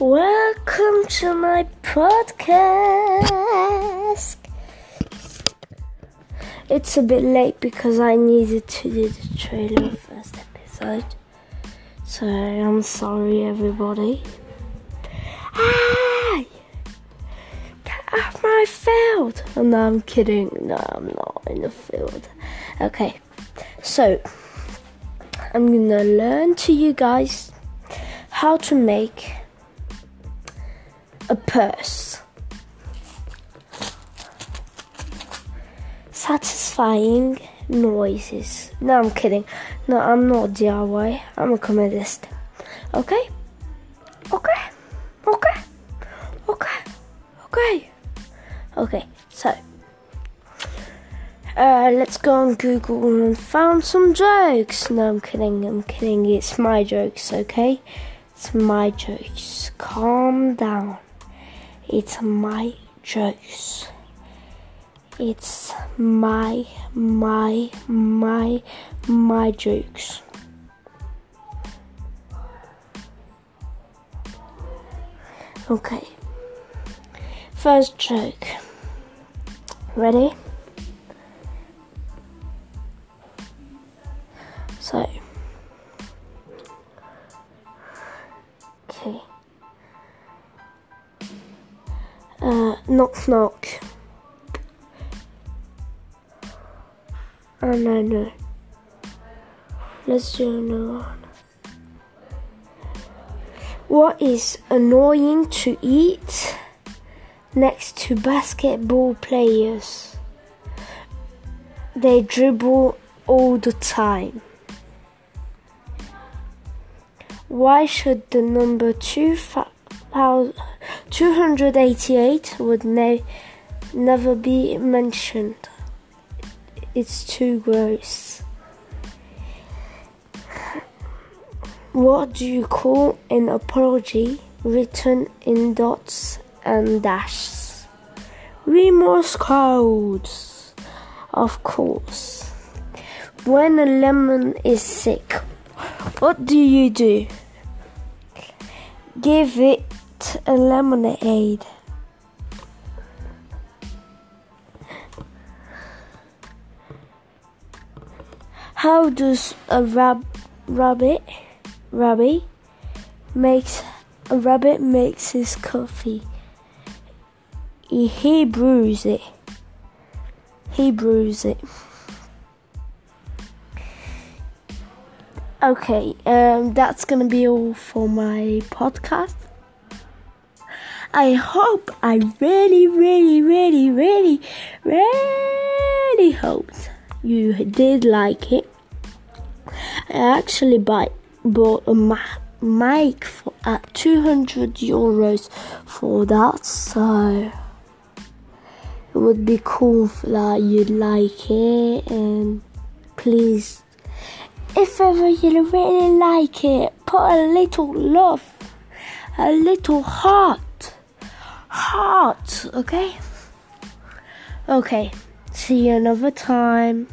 Welcome to my podcast. It's a bit late because I needed to do the trailer first episode. So I'm sorry, everybody. Hi! Get off my field! No, I'm kidding. No, I'm not in the field. Okay, so I'm gonna learn to you guys how to make a purse. Satisfying noises. No, I'm kidding. No, I'm not DIY. I'm a comedist. Okay? Okay? Okay? Okay? Okay? Okay, so. Uh, let's go on Google and found some jokes. No, I'm kidding. I'm kidding. It's my jokes, okay? It's my jokes. Calm down. It's my jokes. It's my, my, my, my jokes. Okay. First joke. Ready? Knock knock. Oh no no. Let's do another one. What is annoying to eat next to basketball players? They dribble all the time. Why should the number 288 would ne- never be mentioned? It's too gross. What do you call an apology written in dots and dashes? Remorse codes, of course. When a lemon is sick, what do you do? Give it a lemonade. How does a rab- rabbit rabbit makes a rabbit makes his coffee? He, brews it. He brews it. Okay, um, that's gonna be all for my podcast. I hope, I really, really, really, really, really hoped you did like it. I actually buy, bought a mic for, at 200 euros for that, so it would be cool like, you'd like it and please if ever you really like it, put a little love, a little heart, heart, okay? Okay, see you another time.